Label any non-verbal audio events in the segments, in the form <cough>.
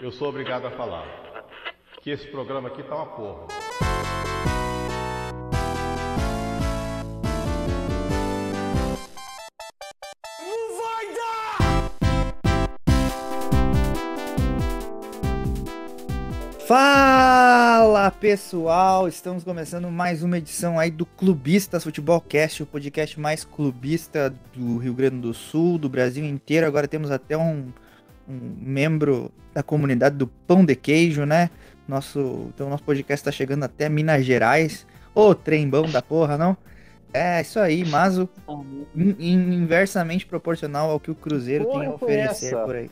Eu sou obrigado a falar que esse programa aqui tá uma porra. Fala pessoal, estamos começando mais uma edição aí do Clubistas Futebol Cast, o podcast mais clubista do Rio Grande do Sul, do Brasil inteiro. Agora temos até um, um membro da comunidade do Pão de Queijo, né? Nosso, então nosso podcast está chegando até Minas Gerais. Ô, trembão da porra, não? É isso aí, mas o, in- inversamente proporcional ao que o Cruzeiro tem a Porra, oferecer essa? por aí.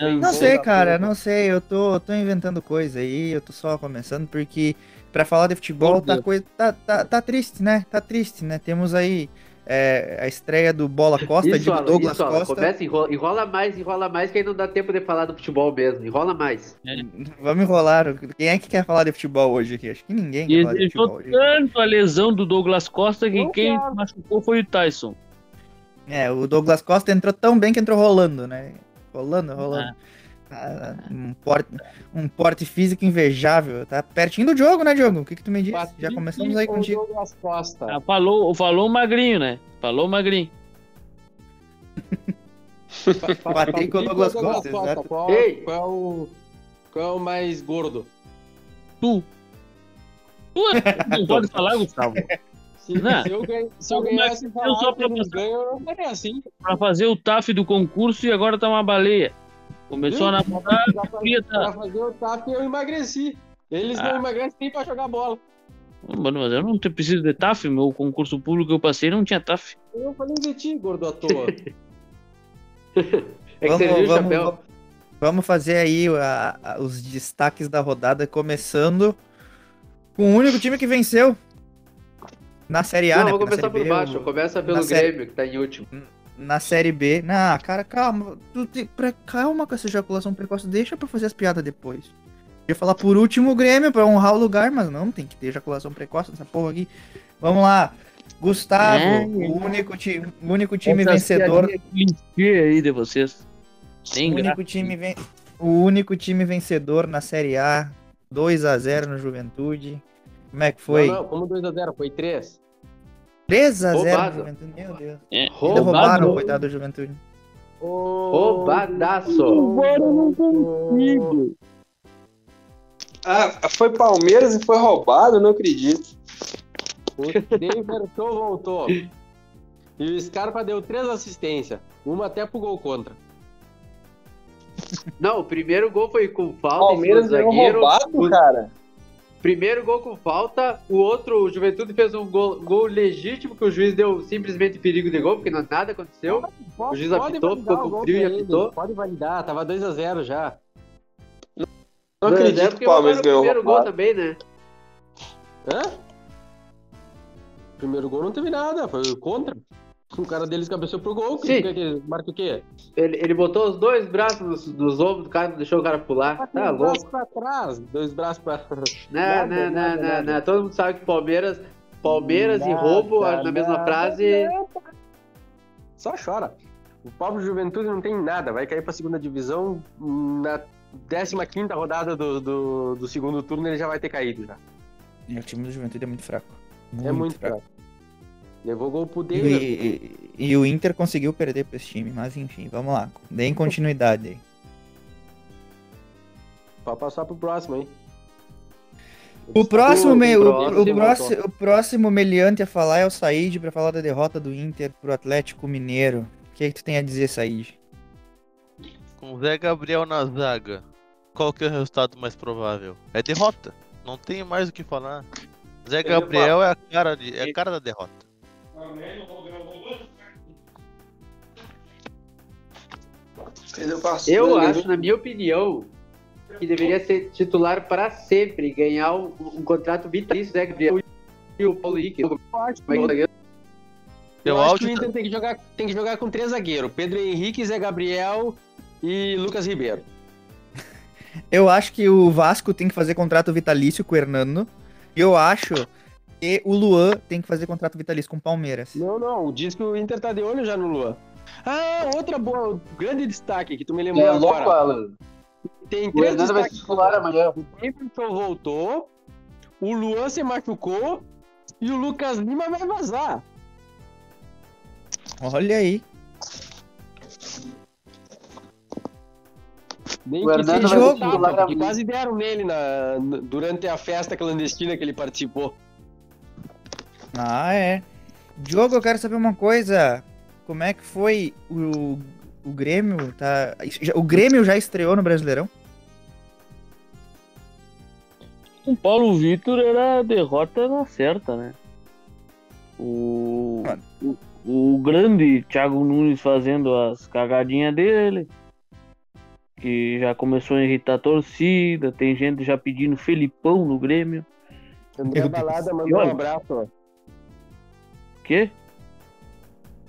Não Não sei, cara, não sei. Eu tô, tô inventando coisa aí, eu tô só começando, porque pra falar de futebol tá, coisa, tá, tá, tá triste, né? Tá triste, né? Temos aí é, a estreia do Bola Costa, Isso, de Douglas isso, Costa. começa, enrola, enrola mais, enrola mais, que aí não dá tempo de falar do futebol mesmo. Enrola mais. Vamos enrolar. Quem é que quer falar de futebol hoje aqui? Acho que ninguém quer E falar de futebol deixou hoje. tanto a lesão do Douglas Costa que Não quem quero. machucou foi o Tyson. É, o Douglas Costa entrou tão bem que entrou rolando, né? Rolando, rolando. Ah, um, porte, um porte físico invejável. Tá pertinho do jogo, né, Diogo? O que, que tu me disse? Já começamos aí contigo. Ah, falou, falou o magrinho, né? Falou o magrinho. <laughs> Batei com o Douglas Costa. Qual, Ei! qual, é o, qual é o mais gordo? Tu. Tu é- não <laughs> pode falar, Gustavo. Se, Não. se eu, ganho, se eu ganhasse eu só pra- ganho, eu não faria assim. Pra fazer o TAF do concurso e agora tá uma baleia. Começou a namorar, Pra, pra fazer o TAP eu emagreci. Eles Ah. não emagrecem nem pra jogar bola. Mano, mas eu não preciso de TAF, meu concurso público que eu passei não tinha TAF. Eu falei de ti, gordo à toa. <laughs> É que Vamos- serviu o vamos- chapéu. Vamos fazer aí a- a- os destaques da rodada, começando com o único time que venceu na Série A, não, né? vou na começar por B, baixo. o- Começa pelo na série- Grêmio, que tá em último. Na Série B. Não, cara, calma. Tu te- pre- calma com essa ejaculação precoce. Deixa pra fazer as piadas depois. Eu ia falar por último o Grêmio pra honrar o lugar, mas não, tem que ter ejaculação precoce nessa porra aqui. Vamos lá. Gustavo, É. o único, ti- o único time vencedor. aí de vocês. O único, time ven- o único time vencedor na Série A, 2 a 0 no Juventude. Como é que foi? Não, não, como 2x0? Foi 3. 3 a 0 no Roubado. Juventude. Meu Deus. É, Ainda Roubado. roubaram, coitado do Juventude. Roubadaço. Agora eu não consigo. Ah, foi Palmeiras e foi roubado? Não acredito. O Denver Show voltou. E o Scarpa deu 3 assistências. Uma até pro gol contra. Não, o primeiro gol foi com falta. Palmeiras em cima do zagueiro. roubado, O cara. Primeiro gol com falta. O outro, o Juventude fez um gol, gol legítimo que o juiz deu simplesmente perigo de gol, porque não- nada aconteceu. O juiz apitou, ficou com frio e apitou. Pode validar, tava 2x0 já. Não Dois a zero, acredito que o Palmeiras ganhou o primeiro gol roubado. também, né? Hã? Primeiro gol não teve nada, foi contra. O cara deles cabeceou pro gol. Sim. Que, que, marca o quê? Ele, ele botou os dois braços nos, nos ombros do cara, deixou o cara pular. Tá dois louco. braços pra trás, dois braços pra. Não, Nada, não, não, nada, não, nada. não. Todo mundo sabe que Palmeiras, Palmeiras e Nada, roubo na mesma nada, frase. Só chora. O pobre Juventude não tem nada, vai cair pra segunda divisão. Na 15 rodada do, do, do segundo turno ele já vai ter caído já. E o time do Juventude é muito fraco. é muito fraco. Levou gol pro E, Denver. e- e o Inter conseguiu perder pra esse time, mas enfim, vamos lá. Deem continuidade aí. Pra passar pro próximo, hein? O próximo, O me- o, próximo, o próximo, o próximo meliante a falar é o Said pra falar da derrota do Inter pro Atlético Mineiro. O que, é que tu tem a dizer, Said? Com Zé Gabriel na zaga, qual que é o resultado mais provável? É derrota. Não tem mais o que falar. Zé Gabriel é a cara, de, é a cara da derrota. Pra Sula, Eu né? acho, na minha opinião, que deveria ser titular para sempre, ganhar um, um contrato vitalício, né, Gabriel? E o Paulo Henrique. Eu acho é é? Eu acho que o Inter tem que, jogar, tem que jogar com três zagueiros: Pedro Henrique, Zé Gabriel e Lucas Ribeiro. Eu acho que o Vasco tem que fazer contrato vitalício com o Hernando. E eu acho que o Luan tem que fazer contrato vitalício com o Palmeiras. Não, não, diz que o Inter tá de olho já no Luan. Ah, outra boa, grande destaque que tu me É lembrou louco, agora. Alan. Tem O três Hernando vai titular amanhã. O Davidson voltou, o Luan se machucou e o Lucas Lima vai vazar. Olha aí. Nem O que Hernando vai titular quase deram nele na, durante a festa clandestina que ele participou. Ah, é. Diogo, eu quero saber uma coisa. Como é que foi o, o Grêmio? Tá... O Grêmio já estreou no Brasileirão? Com o Paulo Vitor era a derrota na certa, né? O, o, o grande Thiago Nunes fazendo as cagadinhas dele. Que já começou a irritar a torcida. Tem gente já pedindo Felipão no Grêmio. André. Balada mandou um abraço. Quê?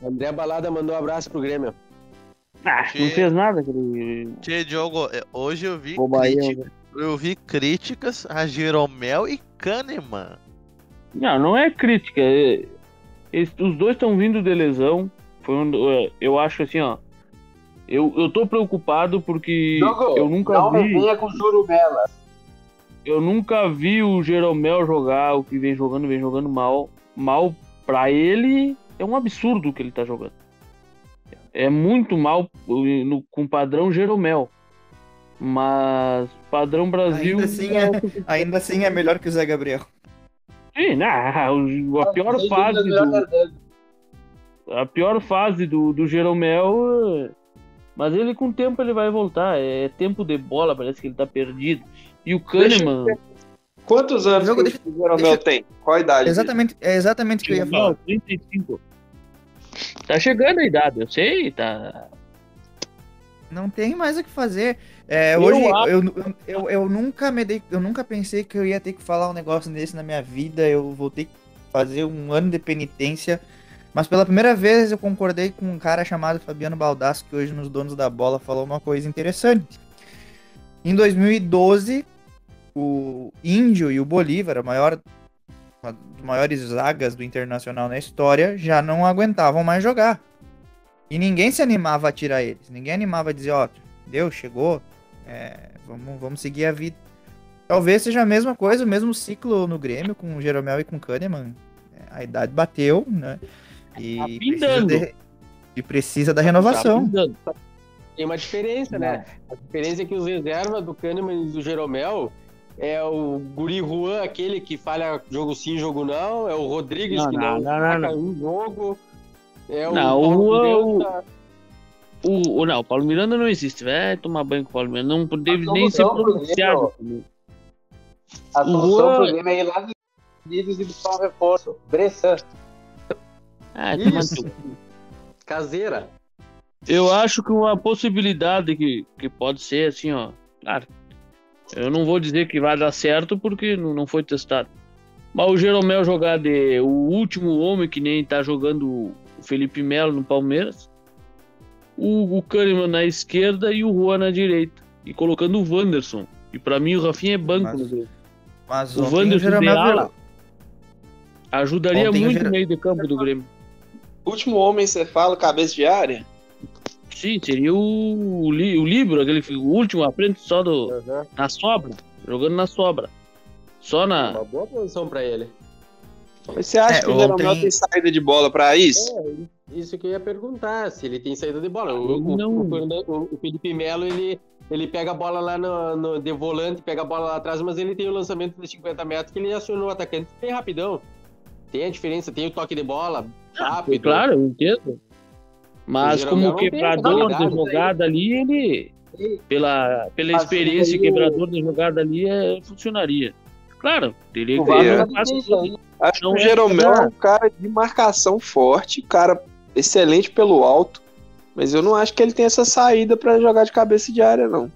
André Balada mandou um abraço pro Grêmio. Ah, Que- não fez nada aquele Tchê, Diogo, é, hoje eu vi, crítica- eu vi críticas a Jeromel e Kahneman. Não, não é crítica. é- eles- os dois estão vindo de lesão. Foi um- é, eu acho assim, ó. Eu, eu tô preocupado porque Diogo, eu nunca não vi. venha com jurumela. Eu nunca vi o Jeromel jogar o que vem jogando, vem jogando mal. Mal pra ele é um absurdo o que ele tá jogando. É muito mal uh, no, com padrão Jeromel. Mas padrão Brasil. Ainda assim é, ainda assim é melhor que o Zé Gabriel. Sim, não, o- a pior fase do, Hernando. a pior fase do, do Jeromel. é- Mas ele com o tempo ele vai voltar. É tempo de bola, parece que ele tá perdido. E o Deixa eu Kahneman. Quantos anos Jogo, que deixa- o Jeromel deixa- tem? Qual a idade? Exatamente, é exatamente o que eu ia falar. 35. Tá chegando a idade, eu sei, tá. Não tem mais o que fazer. É, Eu hoje eu, eu, eu, eu nunca me dei, eu nunca pensei que eu ia ter que falar um negócio desse na minha vida. Eu vou ter que fazer um ano de penitência. Mas pela primeira vez eu concordei com um cara chamado Fabiano Baldasso, que hoje nos Donos da Bola falou uma coisa interessante. Em 2012, o Índio e o Bolívar, a maior, uma das maiores zagas do Internacional na história, já não aguentavam mais jogar. E ninguém se animava a tirar eles. Ninguém animava a dizer, ó, deu, chegou, é, vamos, vamos seguir a vida. Talvez seja a mesma coisa, o mesmo ciclo no Grêmio com o Jeromel e com o Kahneman. É, a idade bateu, né? E Tá precisa, de- e precisa da renovação. Tá Tem uma diferença, né? A diferença é que os reservas do Kahneman e do Jeromel é o Guri Juan, aquele que falha jogo sim, jogo não. É o Rodrigues, Não, que não, não, não, um jogo. É Não, Paulo o Juan, o- Miranda. O, o, não, o Paulo Miranda não existe. Vai tomar banho com o Paulo Miranda. Não deve nem ser pronunciado. A O solução Juan- pro Grêmio é ir lá Unidos e buscar um reforço. Bressan. Ah, Isso. Caseira. Eu acho que uma possibilidade que, que pode ser assim, ó. Claro, eu não vou dizer que vai dar certo porque não, foi testado. Mas o Jeromel jogar de o último homem que nem tá jogando o Felipe Melo no Palmeiras, o, o Kahneman na esquerda e o Juan na direita. E colocando o Wanderson. E pra mim o Rafinha é banco Mas-. Mas O Wanderson Jeromel de ala ajudaria Ontem o muito o meio de campo do Grêmio. Último homem, você fala, cabeça de área? Sim, seria o, o, Li- o Libro, aquele o último, à frente só do, Uhum. na sobra. Jogando na sobra. Só na. Uma boa posição pra ele. Mas você acha É, que o Jeromel ontem- tem saída de bola pra isso? É, isso que eu ia perguntar, se ele tem saída de bola. O, o- Não. o Fernando- o- o Felipe Melo, ele, ele pega a bola lá no, no- de volante, pega a bola lá atrás, mas ele tem o lançamento de 50 metros que ele acionou o atacante bem rapidão. Tem a diferença, tem o toque de bola rápido. Claro, eu entendo. Mas como tem quebrador de qualidade, jogada ali, ele. Pela, pela Mas experiência de ele- quebrador de jogada ali, é, funcionaria. Claro, teria que aí. Acho que o é Jeromel é um cara de marcação forte, cara excelente pelo alto, mas eu não acho que ele tem essa saída pra jogar de cabeça de área, não.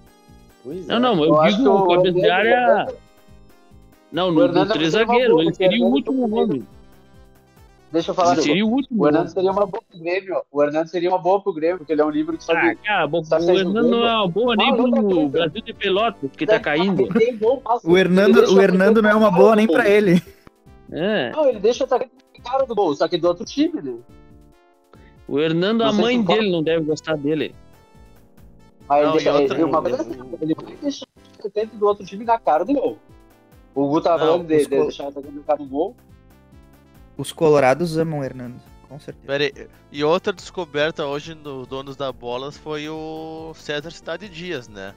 Pois Não, é. não, eu, Eu digo o cabeça de área. Não, no, no três zagueiro. Ele seria o o último nome. Deixa eu falar. Ele seria o último O Hernando nome. seria uma boa pro Grêmio. O Hernando seria uma boa pro Grêmio, porque ele é um livro que Ah, sabe. cara, bo- Sabe o Hernando não é uma boa nem tá pro. Brasil de Pelotas, que tá caindo. Bom. O Hernando, o Hernando não é uma boa nem pra ele. É. Não, ele deixa o atacante cara do gol, só que do outro time, né? O Hernando, a mãe dele não deve gostar dele. Mas Não, ele, deixa, outra- ele, uma coisa assim, ele vai deixar o do outro time na cara do gol. O Gu tava falando deixar o atacante na cara do gol. Os colorados amam o Hernando, com certeza. Pera aí. E outra descoberta hoje no Donos da Bolas foi o César Cidade Dias, né?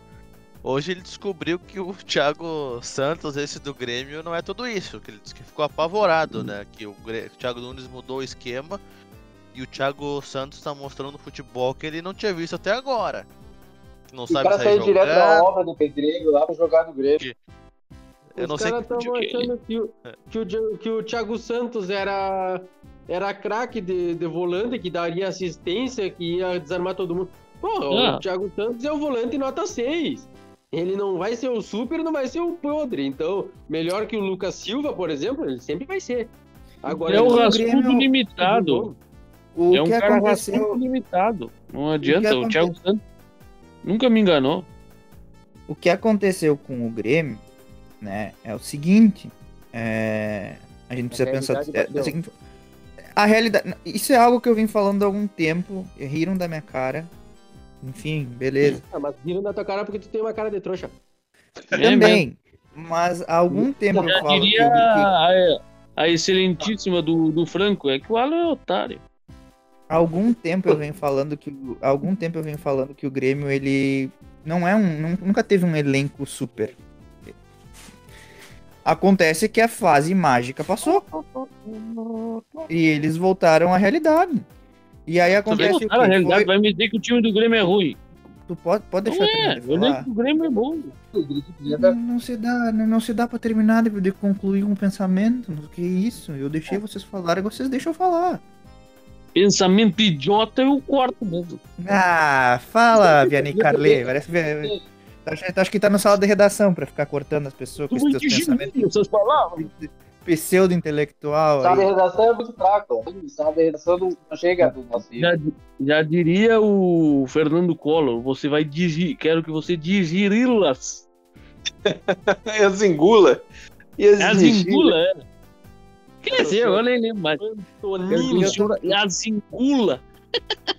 Hoje ele descobriu que o Thiago Santos, esse do Grêmio, não é tudo isso. Que ele disse que ficou apavorado, né? Que o, o Thiago Nunes mudou o esquema e o Thiago Santos tá mostrando futebol que ele não tinha visto até agora. Não O sabe cara sair saiu direto da jogando. obra do Pedreiro lá pra jogar no Grêmio. Eu não Os sei caras estavam que- achando que o, que, o, que o Thiago Santos era, era craque de, de volante, que daria assistência, que ia desarmar todo mundo. Pô, Ah. o Thiago Santos é o volante nota 6. Ele não vai ser o super, não vai ser o podre. Então, melhor que o Lucas Silva, por exemplo, ele sempre vai ser. Agora, é o o ele- Grêmio- rascudo limitado. O é um que cara aconteceu? rascudo limitado. Não adianta. O, aconte- Thiago Santos nunca me enganou. O que aconteceu com o Grêmio, né, é o seguinte, é, a gente precisa pensar realidade é, da seguinte- a realidade, isso é algo que eu vim falando há algum tempo, riram da minha cara, enfim, beleza. Ah, mas viram na tua cara porque tu tem uma cara de trouxa. É mesmo. Também, mas há algum tempo eu Já falo que, diria que a, a excelentíssima do, do Franco, é que o Alan é otário. há algum tempo eu venho falando que algum tempo eu venho falando que o Grêmio ele não é um nun- nunca teve um elenco super. Acontece que a fase mágica passou. E eles voltaram à realidade. E aí acontece na quê? realidade, Foi- vai me dizer que o time do Grêmio é ruim. Tu pode, pode Não deixar eu é, terminar de eu falar? lembro que o Grêmio é bom. Não, não se dá, não, não se dá pra terminar de, de concluir um pensamento. Que isso? Eu deixei vocês falarem, vocês deixam eu falar. Pensamento idiota eu corto mesmo. Ah, fala, Vianney Carlet. Parece que acho, acho que tá na sala de redação pra ficar cortando as pessoas com esses teus digir pensamentos palavras. pseudo-intelectual. Sabe, a aí. redação é muito fraco. Sabe, a redação não não chega do nosso Já, já diria o Fernando Collor, você vai digir, quero que você digeri-las. E <laughs> as engula. E as As engula. é. Quer dizer, eu nem lembro mais. Quero que Toninho. o senhor as engula.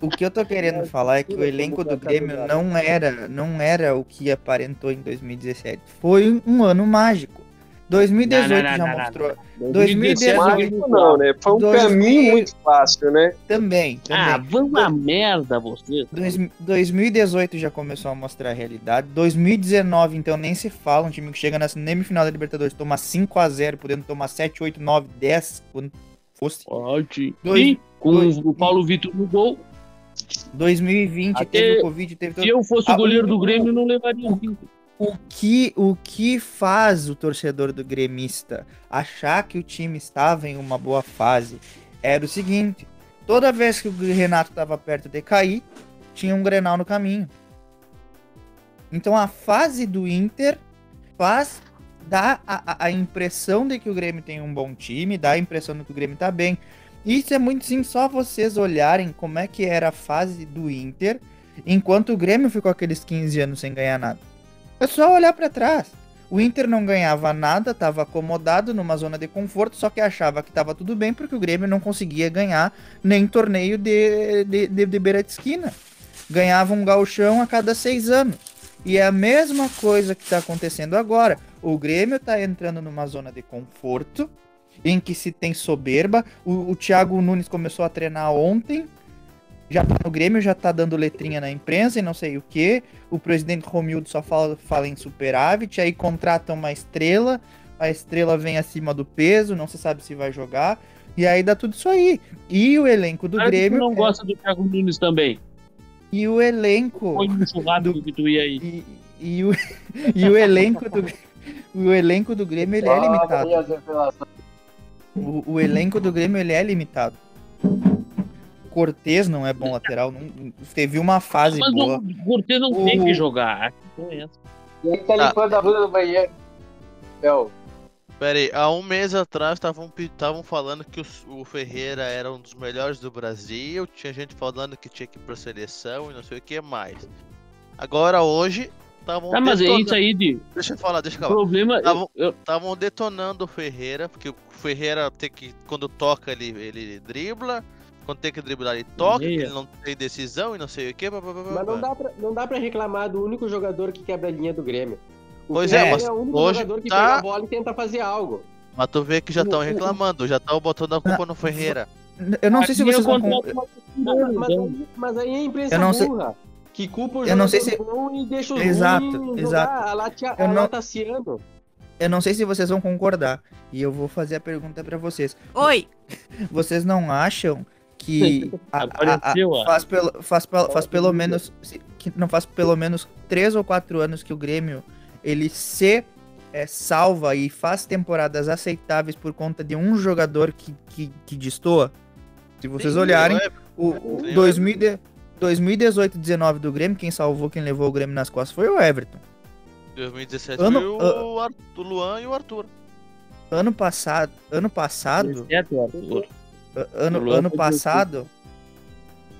O que eu tô querendo falar é que o elenco do Grêmio não era, não era o que aparentou em 2017. Foi um ano mágico. 2018 Não, não, não, já não, mostrou. 2017 Mágico não, né? Foi um 2000 caminho muito fácil, né? Também, Ah, também. vamos a merda vocês. Dois- 2018 já começou a mostrar a realidade. 2019, então, nem se fala. Um time que chega na semifinal da Libertadores, toma 5x0, podendo tomar 7, 8, 9, 10, quando fosse. Pode. Dois- E com dois- o Paulo Vitor no gol, 2020 Até- teve o Covid, teve se eu fosse Ah, o goleiro do Grêmio, não levaria o Vitor. O que, o que faz o torcedor do gremista achar que o time estava em uma boa fase era o seguinte: toda vez que o Renato estava perto de cair, tinha um Grenal no caminho. Então a fase do Inter faz dá a, a- impressão de que o Grêmio tem um bom time, dá a impressão de que o Grêmio tá bem. Isso é muito sim, só vocês olharem como é que era a fase do Inter, enquanto o Grêmio ficou aqueles 15 anos sem ganhar nada. É só olhar pra trás. O Inter não ganhava nada, estava acomodado numa zona de conforto, só que achava que estava tudo bem porque o Grêmio não conseguia ganhar nem torneio de, de, de, de beira de esquina. Ganhava um gauchão a cada seis anos. E é a mesma coisa que está acontecendo agora. O Grêmio está entrando numa zona de conforto, em que se tem soberba. O, o Thiago Nunes começou a treinar ontem, já tá no Grêmio, já tá dando letrinha na imprensa e não sei o que. O presidente Romildo só fala, fala em superávit, aí contratam uma estrela, a estrela vem acima do peso, não se sabe se vai jogar, e aí dá tudo isso aí. E o elenco do Grêmio. não é- gosta do Thiago Nunes também. E o elenco. Foi no churrasco que tu ia aí. E, e o, <laughs> e o elenco do. O elenco do Grêmio ele é limitado. O, o elenco do Grêmio ele é limitado. Cortez não é bom lateral, não, teve uma fase Mas boa. o Cortez não tem O- que jogar. É. E aí tá limpando a bunda do banheiro. Pera aí, há um mês atrás estavam falando que o, o Ferreira era um dos melhores do Brasil, tinha gente falando que tinha que ir pra seleção e não sei o que mais. Agora hoje estavam Tá, mas é detonando- isso aí de Deixa eu falar, deixa eu o falar. problema. Tá bom. eu- Estavam detonando o Ferreira, porque o Ferreira tem que quando toca ele, ele dribla, quando tem que driblar ele toca, ele não tem decisão e não sei o que. Mas não dá, pra, não dá pra reclamar do único jogador que quebra a linha do Grêmio. O Pois é, Ferreira mas é o único hoje jogador que tá- pega a bola e tenta fazer algo. Mas tu vê que já estão reclamando, já estão botando a culpa no Ferreira. Eu não sei se vocês eu vão. Mas, mas aí, mas aí é a imprensa Eu não sei- burra. Que culpa o Eu não sei jogador bom e deixa os Exato, exato. a latia- Eu a não- lataciano. Eu não sei se vocês vão concordar. E eu vou fazer a pergunta pra vocês. Oi! <laughs> Vocês não acham que a- a- a- faz, pelo, faz, faz pelo menos se- que não faz pelo menos três ou quatro anos que o Grêmio ele se é, salva e faz temporadas aceitáveis por conta de um jogador que, que, que destoa? Se vocês Sim, olharem, é, o, o Sim, 2000 de- 2018 19 do Grêmio, quem salvou, quem levou o Grêmio nas costas foi o Everton. 2017 Ano- foi o, Ar- o Luan e o Arthur. Ano passado, ano passado, Exceto o Arthur. A- ano, ano passado,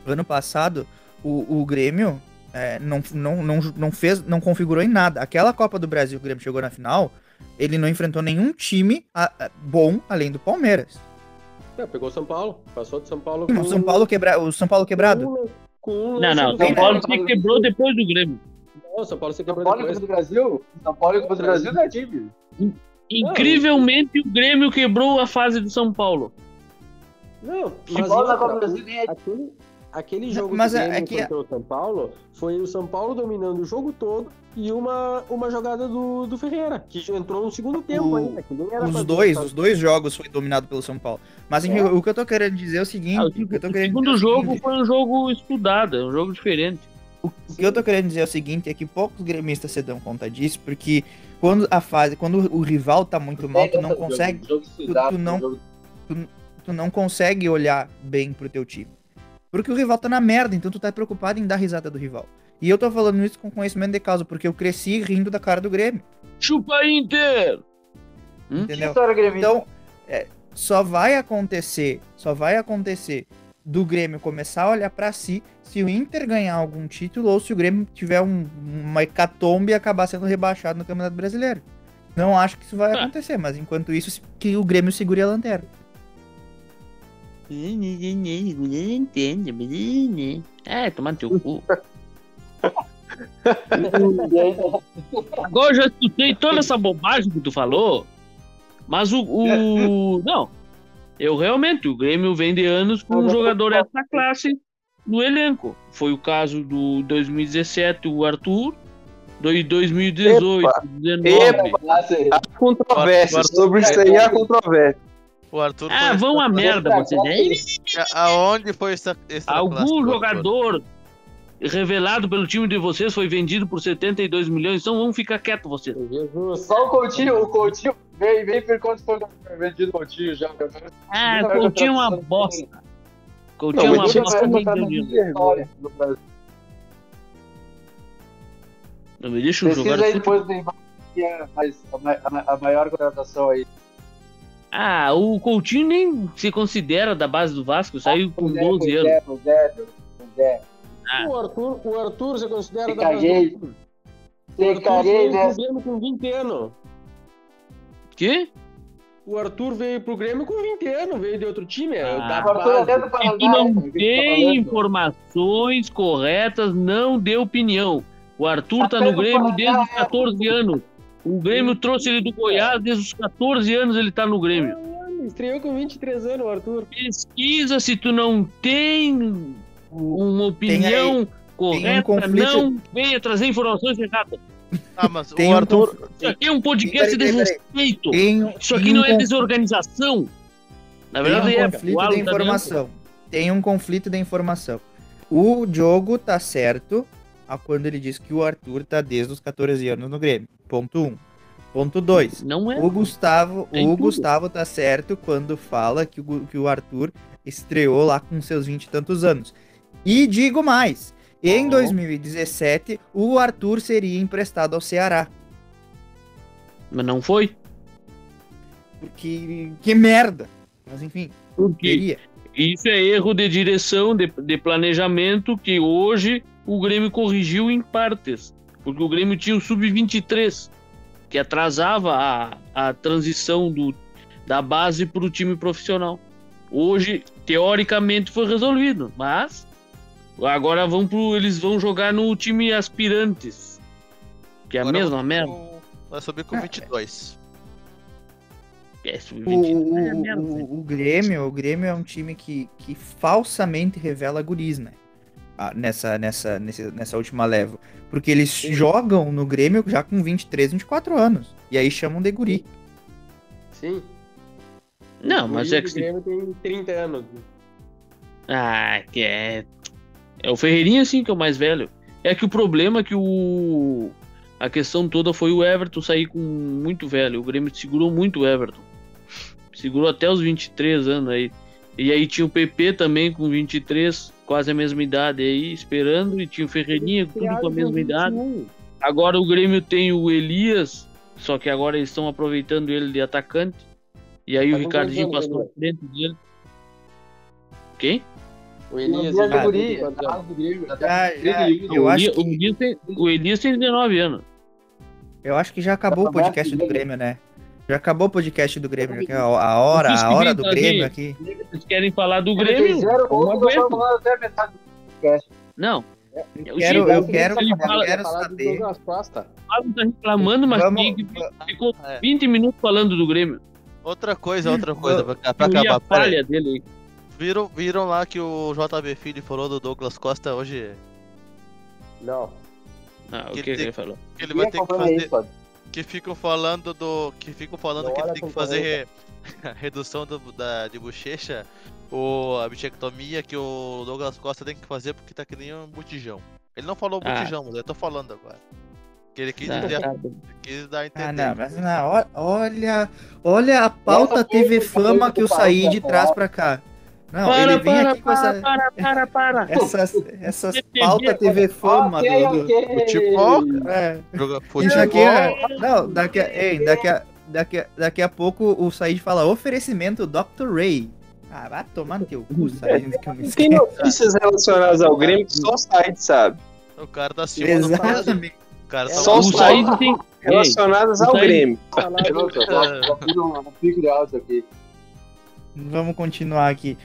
ano passado, o, o Grêmio é, não, não, não, não fez, não configurou em nada. Aquela Copa do Brasil que o Grêmio chegou na final, ele não enfrentou nenhum time a- a- bom além do Palmeiras. É, pegou São Paulo. Passou de São Paulo O São Paulo, quebra, o São Paulo quebrado. Com, Não, não, São Paulo se quebrou depois do Grêmio. Não, São Paulo se São quebrou Paulo e depois. Do Brasil? São Paulo e Copa do Brasil não é time. Incrivelmente, o Grêmio quebrou a fase do São Paulo. Não, São mas Paulo na Copa do Brasil nem é aquele, aquele jogo Mas do é- Grêmio é que- contra o São Paulo foi o São Paulo dominando o jogo todo e uma, uma jogada do, do Ferreira, que entrou no segundo tempo O- ainda. Os dois, os dois jogos foi dominado pelo São Paulo. Mas enfim, É. o que eu tô querendo dizer é o seguinte, Ah, o que eu tô o querendo segundo dizer é jogo seguinte, foi um jogo estudado, é um jogo diferente. O que eu tô querendo dizer é o seguinte, é que poucos gremistas se dão conta disso, porque quando a fase, quando o rival tá muito mal, tu não consegue, tu não- jogo- tu não consegue olhar bem pro teu time. Porque o rival tá na merda, então tu tá preocupado em dar risada do rival. E eu tô falando isso com conhecimento de causa, porque eu cresci rindo da cara do Grêmio, Chupa Inter! Hum? entendeu? Então, é, só vai acontecer, só vai acontecer do Grêmio começar a olhar pra si se o Inter ganhar algum título ou se o Grêmio tiver um- uma hecatombe e acabar sendo rebaixado no Campeonato Brasileiro. Não acho que isso vai Ah. acontecer, mas enquanto isso, que o Grêmio segure a lanterna. É, tomar teu cu. <laughs> Agora eu já escutei toda essa bobagem que tu falou, mas o. o- <laughs> Não. Eu realmente, o Grêmio vem de anos com um jogador essa classe no elenco. Foi o caso do 2017, o Arthur. Do 2018, 19. Há controvérsia. Agora- Sobre isso aí há controvérsia. O Arthur Ah, vão a merda vocês. É Aonde foi essa, essa classe Algum Arthur? jogador revelado pelo time de vocês foi vendido por 72 milhões, então vamos ficar quieto vocês. Jesus. Só o Coutinho, o Coutinho, vem, vem ver quanto foi vendido o Coutinho já. Ah, vai Coutinho é uma bosta. Coutinho é uma bosta muito. Não me deixa Pesquisa jogar aí depois do Neymar, que é mais- a, ma- a ma- a maior contratação aí. Ah, o Coutinho nem se considera da base do Vasco, saiu com Pois é, 12 pois anos. É, é, é. Ah. O Arthur, o Arthur você considera Me da caguei. Arthur caguei, veio né? Grêmio com 20 anos. Que? O Arthur veio pro Grêmio com 20 anos, veio de outro time. é Ah. da O Arthur é do Se Paraná. tu não né? Tá tem falando? informações corretas, não dê opinião. O Arthur tá Até no no Grêmio Paraná, desde os é. 14 anos. O Grêmio trouxe ele do Goiás desde os 14 anos ele tá no Grêmio. Ah, Estreou com 23 anos, o Arthur. Pesquisa se tu não tem uma opinião correta, conflito- não venha trazer informações erradas. Ah, mas Tem o um Arthur. Isso aqui é um podcast Peraí, de peraí, peraí. respeito. Tem, Isso aqui tem não um é conf- desorganização. Na Tem verdade, um é. conflito Alan de tá informação. Tem um conflito de informação. O Diogo tá certo a quando ele diz que o Arthur tá desde os 14 anos no Grêmio. Ponto 1. Um. Ponto 2. Não é. O Gustavo, Tem o tudo. Gustavo tá certo quando fala que o, que o Arthur estreou lá com seus 20 e tantos anos. E digo mais, em Oh. 2017 o Arthur seria emprestado ao Ceará. Mas não foi. Porque que merda. Mas enfim, Porque isso é erro de direção, de, de planejamento, que hoje o Grêmio corrigiu em partes. Porque o Grêmio tinha o Sub-23, que atrasava a, a transição do, da base para o time profissional. hoje, teoricamente, foi resolvido. Mas agora vão pro, eles vão jogar no time aspirantes. Que é a Agora mesma vai merda. com- Vai subir com 22. É, O, sub-20 é o- merda, né? o- o Grêmio, o Grêmio é um time que, que falsamente revela guris, né? Ah, nessa, nessa, nesse- nessa última leva. Porque eles jogam no Grêmio já com 23, 24 anos. E aí chamam de guri. Sim. Não, O mas é que se- Grêmio tem 30 anos. Ah, que é. É o Ferreirinha, sim, que é o mais velho. É que o problema é que o. A questão toda foi o Everton sair com muito velho. O Grêmio segurou muito o Everton. Segurou até os 23 anos aí. E aí tinha o PP também com 23, quase a mesma idade aí, esperando. E tinha o Ferreirinha, tudo com a mesma idade. Agora o Grêmio tem o Elias, só que agora eles estão aproveitando ele de atacante. E aí Tá o Ricardinho passou à frente dele. Quem? O Elias. É guri, é Já, já, 31. eu, o, acho Elias, o, que, Elias tem, o Elias tem 19 anos. eu acho que já acabou o Começa podcast o do Grêmio. Grêmio, né? Já acabou o podcast do Grêmio. é A a hora, a hora do Grêmio aqui. Vocês querem falar do Grêmio? Não a. Eu O quero, eu quero, eu quero saber. Costa. Fábio tá reclamando, mas Vamos- ficou É. 20 minutos falando do Grêmio. Outra coisa, outra coisa, pra, pra a acabar. Aí. falha dele aí. Viram, viram lá que o JB Filho falou do Douglas Costa hoje? Não. Ah, o Que tem- ele falou? Que ele vai ter que fazer. isso? Que ficam falando do. Que ficam falando Não que ele tem que fazer re- <laughs> redução do, da, de bochecha ou a bichectomia que o Douglas Costa tem que fazer porque tá que nem um botijão. Ele não falou Ah. botijão, mas eu tô falando agora. Que ele quis, Ah, dizer- tá. quis dar a entender. Ah, não, mas não, olha, olha a pauta TV Fama que eu saí de trás pra cá. Não, Para, ele vem para, aqui com para, essa, para, para, para. <laughs> essas, essas TV, pauta TV Fama Ok, do, do- ok. Futebol, é, <laughs> Joga isso futebol. aqui é, não, daqui a, ei, daqui a, daqui a, daqui a pouco o Said fala oferecimento Dr. Ray. Ah, vai tomar no teu cu, Said, que eu me Tem notícias relacionadas ao Grêmio que só o site sabe. O cara tá acima Brasil. Exatamente. O cara tá Só O Said tem. Relacionadas ao Grêmio. Pronto, eu tô- aqui. Vamos continuar aqui.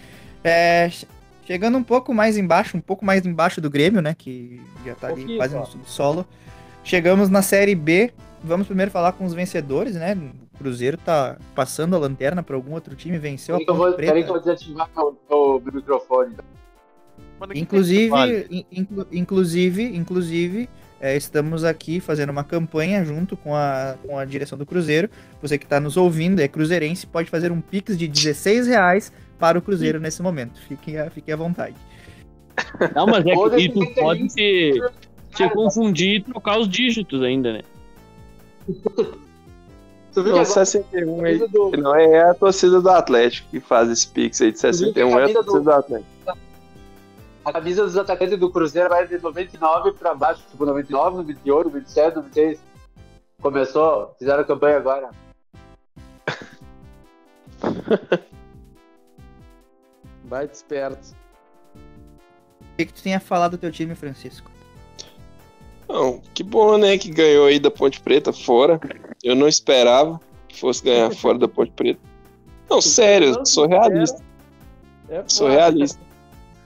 É, che- chegando um pouco mais embaixo, um pouco mais embaixo do Grêmio, né? Que já tá ali quase no subsolo. Chegamos na Série B. Vamos primeiro falar com os vencedores, né? O Cruzeiro tá passando a lanterna para algum outro time, venceu a eu vou, Ponte peraí que eu Preta. vou desativar meu microfone. Mano, que Inclusive, vale. in- inclu- inclusive, inclusive, é, estamos aqui fazendo uma campanha junto com a, com a direção do Cruzeiro. Você que está nos ouvindo, é cruzeirense, pode fazer um pix de 16 reais para o Cruzeiro nesse momento. Fiquem, à- fiquem à vontade. Não, mas é que e tu pode se, se confundir e trocar os dígitos ainda, né? Tu viu Não, que agora 61 a aí. do, Não é a torcida do Atlético que faz esse pix aí de 61, é a torcida do- do Atlético. A camisa dos atacantes do Cruzeiro vai de 99 pra baixo, tipo 99, 98, 97, 96. Começou, fizeram a campanha agora. <laughs> Vai desperto. O que, que tu tem a falar do teu time, Francisco? Não, que bom, né, que ganhou aí da Ponte Preta fora. Eu não esperava que fosse ganhar fora da Ponte Preta. Não, sério, eu sou realista. É Sou realista.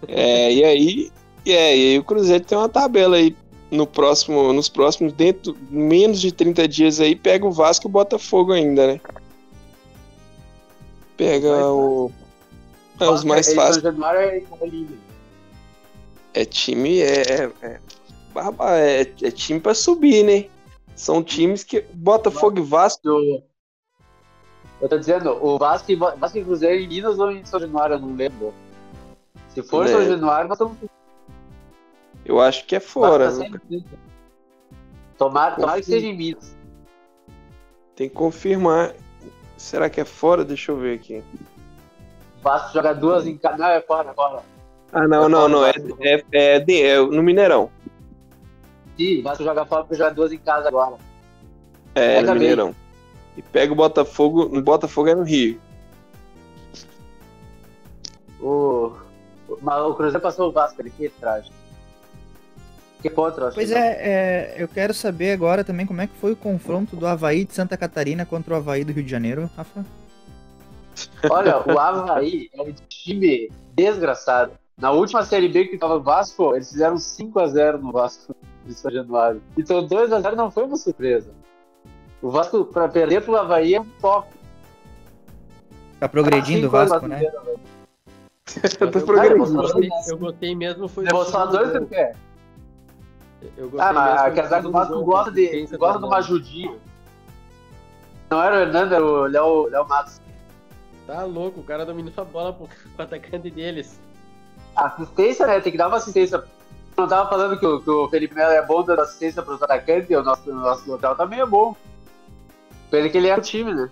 É, e aí, e é, e aí o Cruzeiro tem uma tabela aí no próximo, nos próximos, dentro, menos de 30 dias aí, pega o Vasco e o Botafogo ainda, né? Pega o. É, os mais fáceis. É é lindo. É time, é. é, é, é, é time pra subir, né? São times que. Botafogo e Vasco. Eu, eu tô dizendo, o Vasco e, Vasco e Cruzeiro em Minas ou em São Januário, eu não lembro. Se for É. São Januário, nós estamos Eu acho que é fora. tá sempre. Tomara, tomara que seja em Minas. Tem que confirmar. Será que é fora? Deixa eu ver aqui. O Vasco joga duas em cada. Não, é fora, fora. Ah, não, não, não. É, é, é, de- é no Mineirão. Sim, o Vasco joga fora porque joga duas em casa agora. É, Pega no bem. Mineirão. E pega o Botafogo. No Botafogo é no Rio. O, o, mas o Cruzeiro passou o Vasco ali, que trágico. Que acho Pois é, é, eu quero saber agora também como é que foi o confronto do Havaí de Santa Catarina contra o Havaí do Rio de Janeiro, Rafa. Olha, o Havaí é um time desgraçado. Na última Série B que tava o Vasco, eles fizeram 5x0 no Vasco de São Januário. Então 2x0 não foi uma surpresa. O Vasco, pra perder pro Havaí, é um toque. Tá progredindo o Cinco anos Vasco, né? brasileiro, Eu tô eu, progredindo. eu gostei, eu gostei mesmo foi só dois, você quer? Eu gostei Ah, mas mesmo, quer dizer que o Vasco gosta de, gosta de do uma ajudinha. Não era o Hernando, era o Léo, Léo Matos. Tá louco, o cara dominou a bola pro, <laughs> pro atacante deles. Assistência, né? Tem que dar uma assistência. Não tava falando que o, que o Felipe Melo é bom dando assistência pros atacantes, e o nosso, o nosso local também é bom. Pelo que ele é o time, né?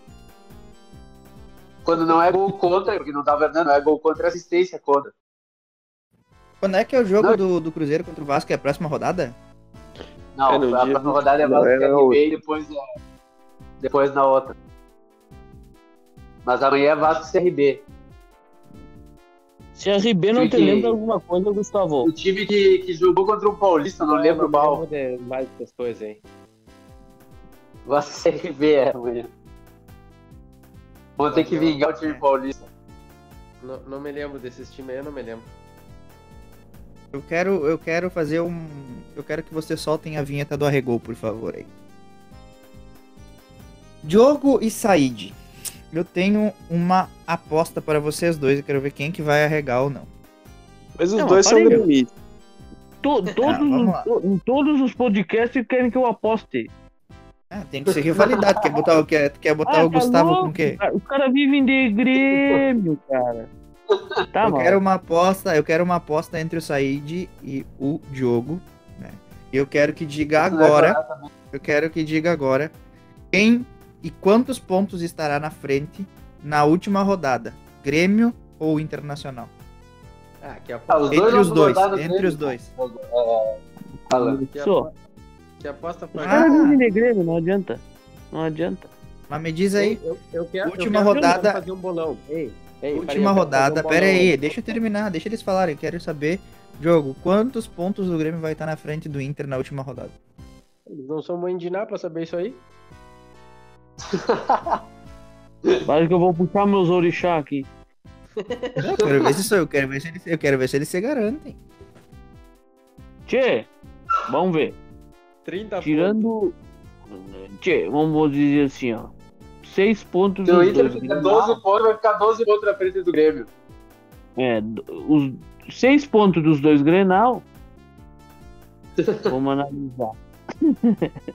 Quando não é gol contra, porque não tava Hernando, não é gol contra, é assistência contra. Quando é que é o jogo Não. do, do Cruzeiro contra o Vasco? É a próxima rodada? Não, É a dia próxima rodada é não, Vasco é CRB outra. e depois, é, depois na outra. Mas amanhã é Vasco CRB. Se a RB não te lembra alguma coisa, Gustavo. O time que, que jogou contra o Paulista, não lembro mal. lembro de mais coisas aí. Vasco CRB é amanhã. Vamos ter que vingar o time paulista. Não, não me lembro desses times aí, eu não me lembro. Eu quero, eu quero fazer um. Eu quero que vocês soltem a vinheta do Arregou, por favor aí. Diogo e Said. Eu tenho uma aposta para vocês dois. Eu quero ver quem que vai arregar ou não. Mas os Não, dois são gremistas. To- <laughs> todos, Ah, os- to- em todos os podcasts querem que eu aposte. Ah, tem que ser rivalidade. quer botar, o- quer, quer botar Ah, o tá Gustavo louco, com o quê? cara. Os caras vivem de Grêmio, cara. Tá, eu mano. quero uma aposta, eu quero uma aposta entre o Said e o Diogo, né? E eu quero que diga agora, eu quero que diga agora quem e quantos pontos estará na frente na última rodada, Grêmio ou Internacional? Ah, que Ah, os Entre dois os dois, entre os dois. É, fala. Só. aposta, pra Ah. vivem de Grêmio, não adianta. Não adianta. Mas me diz aí, Eu, eu quero, Última eu quero rodada- fazer um bolão. Ei, ei, última eu rodada, um pera aí, deixa eu terminar, deixa eles falarem, quero saber, Diogo, quantos pontos o Grêmio vai estar na frente do Inter na última rodada? Eles não são mãe de nada pra saber isso aí? <laughs> Parece que eu vou puxar meus orixá aqui. Eu quero ver se isso, eu quero ver se eles, eu quero ver se eles se garantem. Tchê, vamos ver. 30 pontos. Tirando. Tchê, vamos dizer assim, ó. Seis pontos Se o dos Inter dois. fizer 12 pontos, vai ficar 12 pontos na frente do Grêmio. É, os seis pontos dos dois Grenal. <laughs> Vamos analisar. <laughs>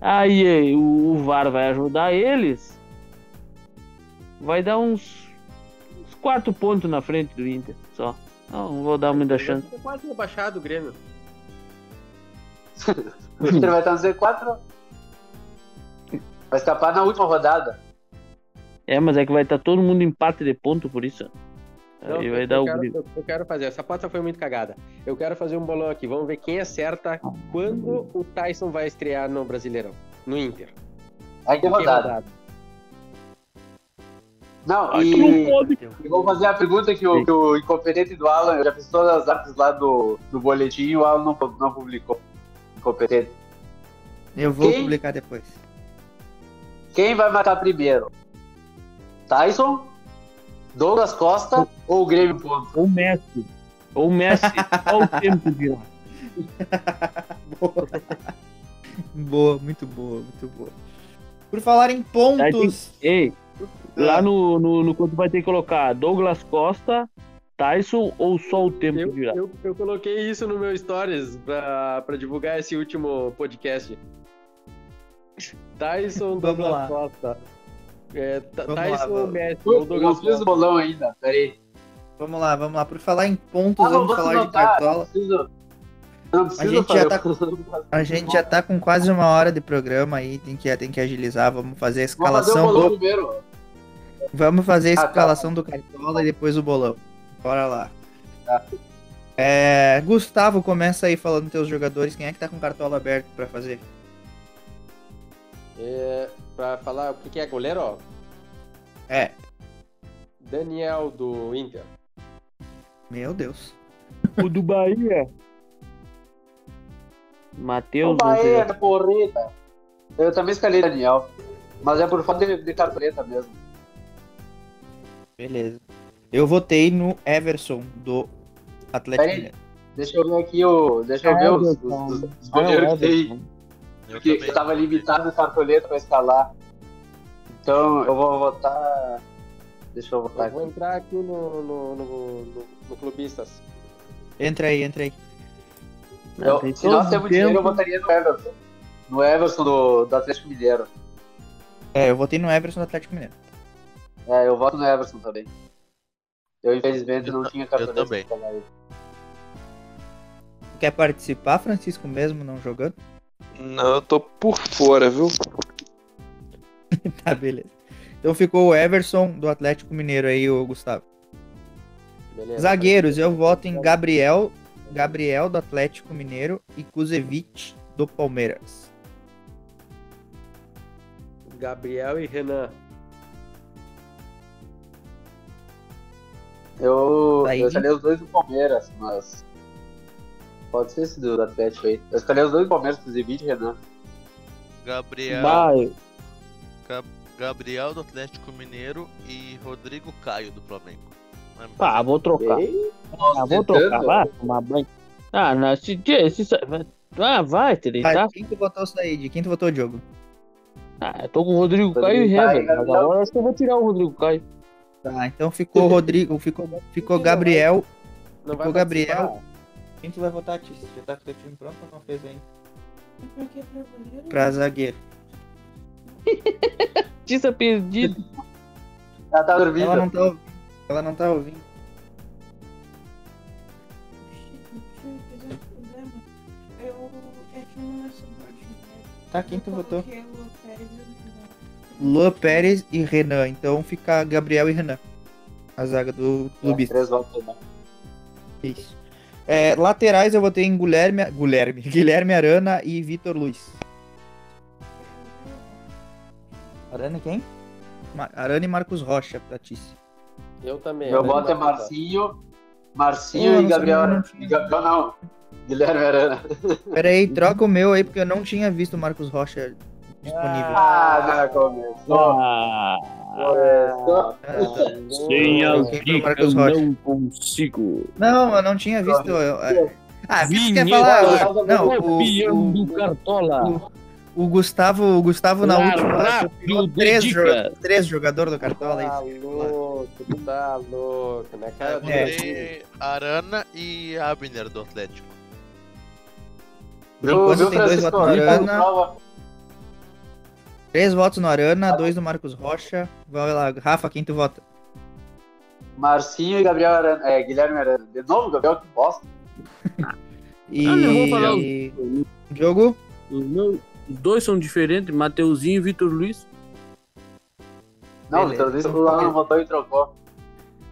Aí, aí, o o VAR vai ajudar eles. Vai dar uns, uns quatro pontos na frente do Inter, só. Não vou dar muita chance. Quase rebaixado o Grêmio. O Inter vai estar no Z4. Vai escapar na última rodada. É, mas é que vai estar todo mundo empate de ponto por isso. Não, Aí eu- vai dar eu, o quero, grito. eu, eu quero fazer. Essa pauta foi muito cagada. Eu quero fazer um bolão aqui. Vamos ver quem acerta quando o Tyson vai estrear no Brasileirão. No Inter. Aí tem Que rodada. Não, não e eu vou fazer a pergunta que o, que o incompetente do Alan, eu já fiz todas as artes lá do, do boletim e o Alan não, não publicou. Incompetente. Eu vou Quem? publicar depois. Quem vai matar primeiro? Tyson? Douglas Costa ou o Grêmio ponto? Ou Messi. Ou Messi. <laughs> Olha o tempo de lá. boa. <laughs> boa, muito boa, muito boa. Por falar em pontos, Ei, lá no, no, no quanto vai ter que colocar Douglas Costa, Tyson ou só o tempo Eu, dirá? eu, eu coloquei isso no meu stories pra, pra divulgar esse último podcast. Tyson <laughs> Vamos Douglas lá. Costa. É, Vamos lá, Tyson vamos. Messi ou Eu não Douglas fiz o Costa. bolão ainda, peraí. vamos lá, vamos lá. Por falar em pontos, Ah, vamos falar de anotar, cartola. Não preciso, eu não preciso gente já fazer. tá- A gente já tá com quase uma hora de programa aí, tem que, tem que agilizar. Vamos fazer a fazer escalação bolão do. primeiro. Vamos fazer a Ah, tá. escalação do cartola e depois o bolão. Bora lá. Tá. É, Gustavo, começa aí falando teus jogadores. Quem é que tá com cartola aberto pra fazer? É, pra falar o que, que é goleiro, ó. É, Daniel do Inter. meu Deus. O do Bahia. Matheus. O Bahia, você- da porreta. Eu também escalei Daniel. Mas é por falta de, de cartoleta mesmo. Beleza. Eu votei no Everson do Atlético Peraí. Mineiro. Deixa eu ver aqui o. Deixa eu ver os, os, os, os goleiros que tem. Eu Porque também. eu tava limitado no cartoleta pra escalar. Então eu vou votar. Deixa eu votar Eu vou entrar aqui no, no, no, no, no Clubistas. Entra aí, entra aí. Eu, se nós temos tempo. dinheiro, eu votaria no Everson. No Everson do, do Atlético Mineiro. É, eu votei no Everson do Atlético Mineiro. É, eu voto no Everson também. Eu, infelizmente, não Eu- tinha eu cartoleta também. Quer participar, Francisco, mesmo não jogando? Não, eu tô por fora, viu? <laughs> Tá, beleza. Então ficou o Everson do Atlético Mineiro aí, o Gustavo. Beleza. Zagueiros, eu voto em Gabriel, Gabriel do Atlético Mineiro e Kuzevic do Palmeiras. Gabriel e Renan. Eu, Aí. eu escalei os dois do Palmeiras, mas. Pode ser esse do Atlético aí. Eu escalei os dois do Palmeiras, inclusive, e Renan. Gabriel, Vai. Gabriel do Atlético Mineiro e Rodrigo Caio do Flamengo. É, Ah, vou trocar. Ei, Ah, vou trocar. Vai tomar banho. Ah, não, se, se, se, ah, vai, te Vai, deitar. quem tu votou isso aí? De quem tu votou, Diogo? Ah, eu tô com o Rodrigo Rodrigo Caio e. Mas Gabriel. agora eu acho que eu vou tirar o Rodrigo Caio. Tá, então ficou o Rodrigo, ficou, ficou Gabriel. Não Ficou vai Gabriel. Quem tu vai votar, Tício? Já tá com o teu time pronto ou não fez ainda? Pra zagueiro. <laughs> Tissa perdido. Ela tá dormindo. Ela não tá ouvindo. Ela não tá ouvindo. Tá, quem tu votou? Lua Pérez e Renan. Então fica Gabriel e Renan. A zaga do É, três votos, né? Isso. É, laterais eu votei em Guilherme, Guilherme, <laughs> Guilherme Arana e Vitor Luiz. Arana quem? Ma- Arana e Marcos Rocha, pra Tícia. Eu também. Meu eu voto é. Marcinho, Marcinho eu e Gabriel. tinha. e Gabriel não. Guilherme Arana. Pera aí, <laughs> troca o meu aí, porque eu não tinha visto o Marcos Rocha disponível. Ah, não, começou. Ah, Começou. sem a Troquei pro dica eu Marcos Rocha. não consigo. Não, eu não tinha visto. eu- eu- Ah, você quer Vinheta, falar? Não, o, Campeão o, do Cartola. o Gustavo, o Gustavo na última três, dedica. jo três jogadores do Cartola. Tá louco, tá louco, né, cara? Eu É. botei Arana e Abner do Atlético. Por enquanto tem dois Então, Arana. Três votos no Arana, dois do Marcos Rocha. Vai lá, Rafa, quem tu vota? Marcinho e Gabriel Arana. É, Guilherme Arana. De novo, Gabriel, que bosta. E. Ah, não vou falar Diogo? Os, meus- os dois são diferentes, Mateuzinho e Vitor Luiz. Não. Vitor Luiz o Alan votou e trocou.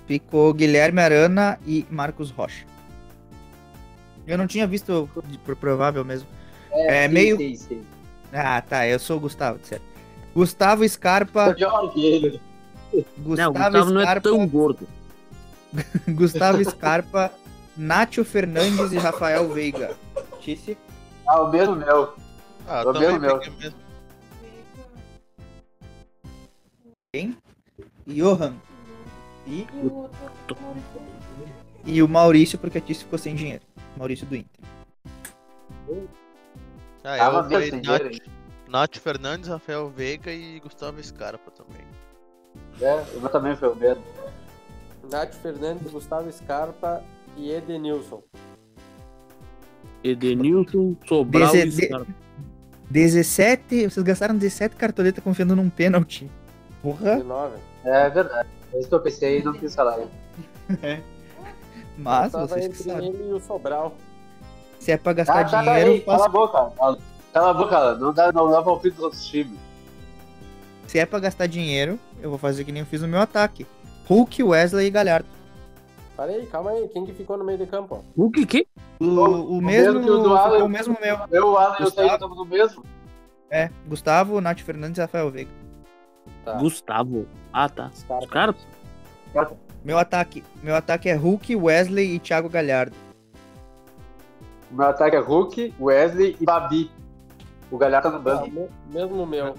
Ficou Guilherme Arana e Marcos Rocha. Eu não tinha visto, por provável mesmo. É, sim, meio- Sim, sim. Ah, tá, eu sou o Gustavo, certo. Gustavo Scarpa. Ele. Gustavo, não, o Gustavo não é Scarpa, tão gordo. <laughs> Gustavo Scarpa, Nátio Fernandes e Rafael Veiga. Tícia? Ah, o mesmo meu. Ah, Tô eu também vendo, meu. mesmo. Johan. E, e o Maurício, porque a Tícia ficou sem dinheiro. Maurício do Inter. Ah, Tava eu Nath, Fernandes, Rafael Veiga e Gustavo Scarpa também. É, o meu também foi o mesmo. Nath Fernandes, Gustavo Scarpa e Edenilson. Edenilson, Sobral e Deze- Scarpa. 17. Vocês gastaram 17 cartoletas confiando num pênalti. Porra. 19. É verdade. É eu pensei e não quis <laughs> falar. Mas Tava vocês que sabem. ele e o Sobral. Se é pra gastar Ah, tá, tá dinheiro, aí. eu faço Cala a boca. Cala- a boca, não dá, não dá palpite dos outros times. Se é pra gastar dinheiro, eu vou fazer que nem eu fiz no meu ataque. Hulk, Wesley e Galhardo. Para aí, calma aí. Quem que ficou no meio de campo? ó? O que que? O, O o mesmo, mesmo que o do Alan. o mesmo meu. Eu, o Alan e o Gustavo. Taylor estamos no mesmo. É, Gustavo, Nath Fernandes e Rafael Veiga. Tá. Gustavo. Ah, tá. Scarpa. Scarpa? Meu ataque. Meu ataque é Hulk, Wesley e Thiago Galhardo. Meu ataque é Hulk, Wesley e Babi. O Galhardo tá no Ah, banco. me- mesmo meu.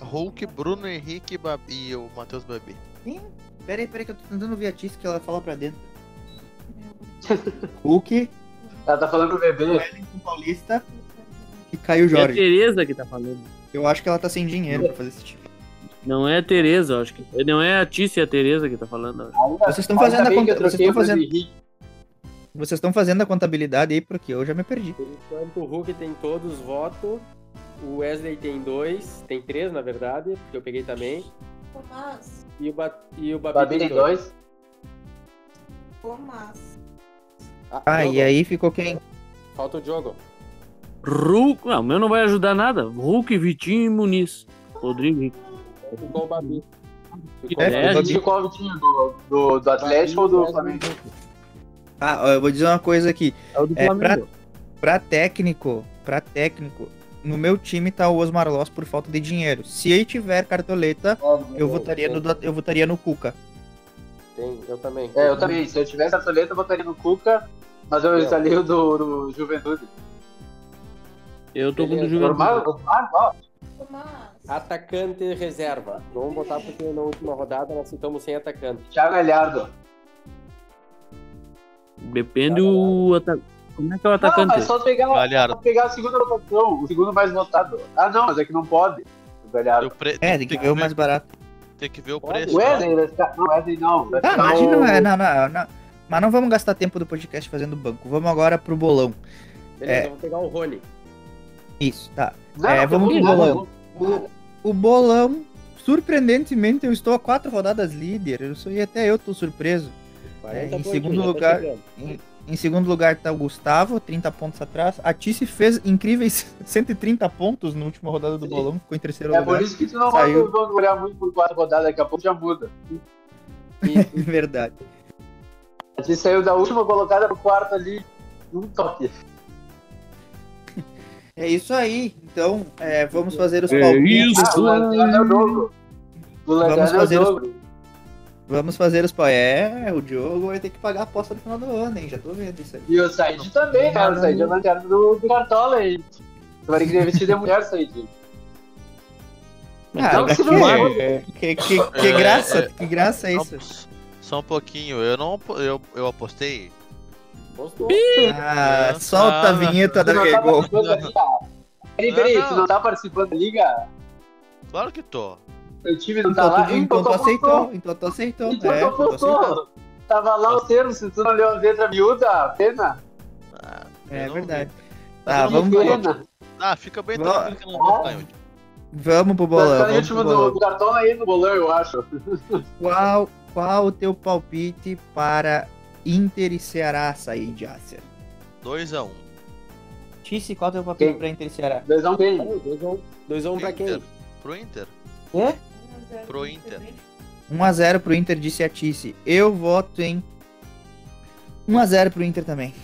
Hulk, Bruno Henrique e Babi- e o Matheus Babi. Pera aí, pera aí, que eu tô tentando ver a Tice que ela fala pra dentro. <laughs> Hulk, Ela tá falando o bebê. Wellington Paulista e Caio É a Jorge. Tereza que tá falando. Eu acho que ela tá sem dinheiro pra fazer esse tipo. Não é a Tereza, eu acho que. Não é a Tícia, é a Tereza que tá falando. Vocês estão fazendo a conta, vocês estão fazendo, Henrique. vocês estão fazendo a contabilidade aí porque eu já me perdi. Por enquanto, o Hulk tem todos os votos. O Wesley tem dois, tem três na verdade, porque eu peguei também. Tomás, E o, ba e o Babi, Babi tem dois. Tomás. Ah, Diogo, e aí ficou quem? Falta o Diogo. Hulk. Não, o meu não vai ajudar nada. Hulk, Vitinho e Muniz. Rodrigo. Ficou o Babi. Ficou É, o Babi. Ficou qual o time do, do, do Atlético ou do Flamengo? Ah, eu vou dizer uma coisa aqui. É o do É, Flamengo. Pra técnico, pra técnico, no meu time tá o Osmar Loss por falta de dinheiro. Se ele tiver cartoleta, eu votaria no, eu votaria no Cuca. Tem, eu também. É, eu também. Se eu tivesse a Toleta, eu botaria no Cuca, mas eu instalei o do, do Juventude. Eu tô com o do. Juventude. Normal? Normal? Tomás. Atacante reserva. Vamos botar porque na última rodada nós ficamos sem atacante. Thiago Galhardo. Depende o. ata- Como é que é o Não, atacante? mas só pegar, Galhardo. só pegar a segunda votação, o segundo mais votado. Ah, não, mas é que não pode. O Galhardo. O pre- É, tem que ver o mais barato. tem que ver o preço. O né? Wesley vai ficar. Não, o Wesley não. Ah, imagina, o... é, não, não, não. Mas não vamos gastar tempo do podcast fazendo banco. Vamos agora pro bolão. Beleza, É. vou pegar o Rony. Isso, tá. Não, É, não, vamos não, pro não, bolão. não. O bolão, surpreendentemente, eu estou a quatro rodadas líder. Eu sou, e até eu tô surpreso. 40 É, em segundo tá lugar-. Em, em segundo lugar tá o Gustavo, 30 pontos atrás. A Tice fez incríveis <laughs> 130 pontos na última rodada do Sim. bolão, ficou em terceiro É lugar. por isso que tu não Saiu. vai olhar muito por quatro rodadas, daqui a pouco já muda. <laughs> Verdade. A gente saiu da última colocada pro quarto ali, num toque. É isso aí. Então, é, vamos fazer os É palpites. isso. Ah, o é o jogo. O Lanterna é o fazer os- jogo. Vamos fazer os palpites. É, o Diogo vai ter que pagar a aposta no final do ano, hein? Já tô vendo isso aí. E o Said também, cara. O Said é o Lanterna do, do Cartola aí. Você vai querer vestir de mulher, Said. Ah, Então, que, se não- que, que, que É, graça, é. que graça é isso. Só um pouquinho. Eu não eu, eu apostei. Postou. Ah, É, solta a vinheta da Tu não tá da liga? Peraí, peraí, tu não tá participando da liga? Claro que tô. Teu time tá Então, lá? tu, então tu aceitou, então tu aceitou. Então é, tu então tu aceitou. Tava lá o termo, se tu não leu a letra miúda, pena. Ah, É verdade. vi. Tá, vamos, Pena. Ah, fica bem Vamos- tranquilo que não vou ficar em último. vamos pro Tá bolão. ritmo pro do, do cartão aí no bolão, eu acho. <laughs> Qual, qual o teu palpite para Inter e Ceará sair de Ásia? 2x1. Tice, qual é o teu palpite Quem? para Inter e Ceará? Doisão bem. 2x1 2 a 1 pra quem? Pro Inter. É? Pro Inter. 1x0 pro Inter, disse a Tice. Eu voto em 1x0 pro Inter também.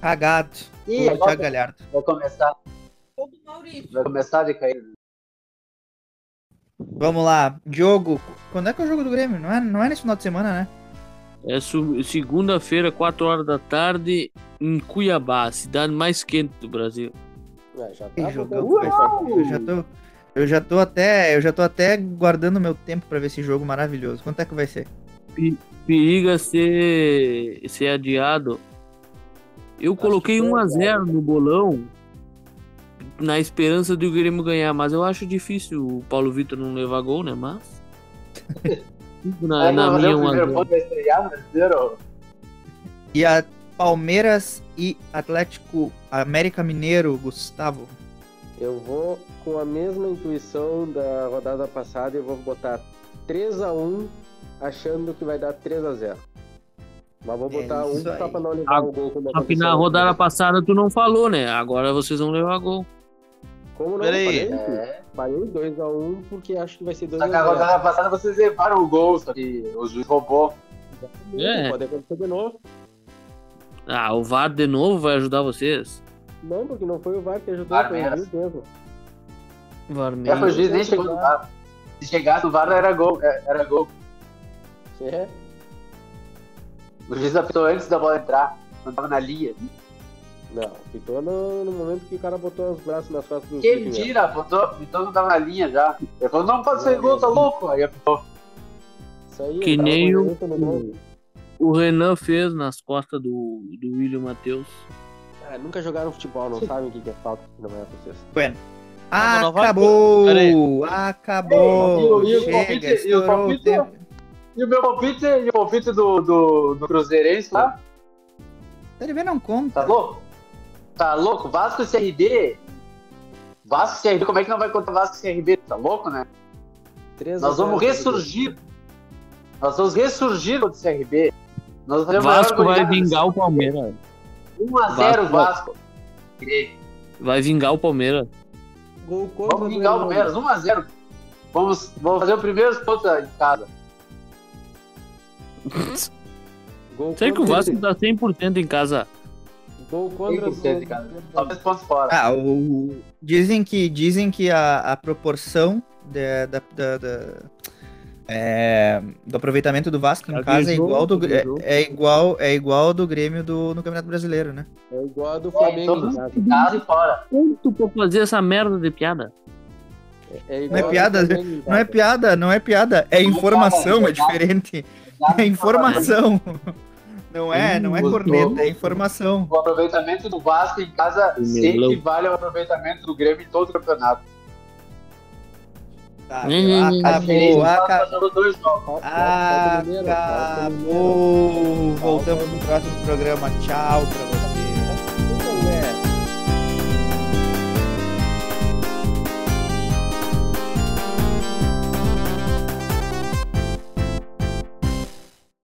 Cagado. Ih, Thiago agora Galhardo. vai começar, Ou do Maurício. vai começar a decair. Vamos lá. Diogo, quando é que é o jogo do Grêmio? Não é, não é nesse final de semana, né? É segunda-feira, 4 horas da tarde, em Cuiabá, cidade mais quente do Brasil. Ah, já tá ser. Eu já tô. Eu já tô até. Eu já tô até guardando meu tempo pra ver esse jogo maravilhoso. Quanto é que vai ser? Periga ser, ser adiado. Eu coloquei que foi 1x0 no bolão na esperança de o Grêmio ganhar, mas eu acho difícil o Paulo Vitor não levar gol, né? Mas. <laughs> na na não, minha o primeiro 1x0. ponto vai estrear no brasileiro. E a Palmeiras e Atlético América Mineiro, Gustavo. Eu vou com a mesma intuição da rodada passada e vou botar 3x1 achando que vai dar 3x0. Mas vou É botar um isso só aí. pra não levar Ah, o gol como Só que na na rodada passada tu não falou, né? Agora vocês vão levar gol. Como não? Peraí. Falei, É. falei 2x1 porque acho que vai ser Só que a 2x0. rodada passada vocês levaram o gol, só que o juiz roubou. É. Pode acontecer de novo. Ah, o VAR de novo vai ajudar vocês? Não, porque não foi o VAR que ajudou, VAR foi o mesmo. juiz mesmo. VAR Já mesmo. foi o juiz nem chegou no VAR. Se chegasse no VAR era gol. é, Era gol. É. O juiz apitou antes da bola entrar. Não tava na linha. Não, ficou no, no momento que o cara botou os braços nas costas do Que mentira, apontou, então não tava na linha já. Ele falou, não pode ser gol, tá louco? Aí apitou. Isso aí, Que nem o-. O Renan fez nas costas do, do William Matheus. Ah, nunca jogaram futebol, não sabem o que que é falta, não é vocês. Bueno. vai- Acabou! Acabou! E o- e o Chega, palpite- e o o palpite-. E o meu palpite, e o palpite do, do, do Cruzeirense lá? B não conta. Tá louco? Tá louco? Vasco e CRB. Vasco e CRB, como é que não vai contar Vasco e CRB? Tá louco, né? Nós vamos ressurgir. Nós vamos ressurgir contra o CRB. Nós Vasco vai vingar o Palmeiras. 1x0 Vasco. Vasco. Vai vingar o Palmeiras. Gol contra Vamos vingar o Palmeiras. Palmeiras, 1x0. Vamos, vamos fazer o primeiro ponto em casa. Gol Sei que o Vasco tá 100% em casa. Gol contra 100% em casa. Só dois pontos fora. Ah, o... dizem que, dizem que a, a proporção da, da, da- da- é, do aproveitamento do Vasco em casa é igual, do, é, é igual é igual ao do Grêmio do, no Campeonato Brasileiro, né? É igual a do É, Flamengo. casa e fora. Quanto pra fazer essa merda de piada? É igual Não é piada, Flamengo, Não é piada, não é piada, é informação, é piada, é diferente. É informação. <laughs> Não é, não é Hum, corneta, é informação. O aproveitamento do Vasco em casa O se melão. equivale ao aproveitamento do Grêmio em todo o campeonato. Tá, Hum, diferença acabou, acabou. Acabou. Voltamos no próximo programa. Tchau pra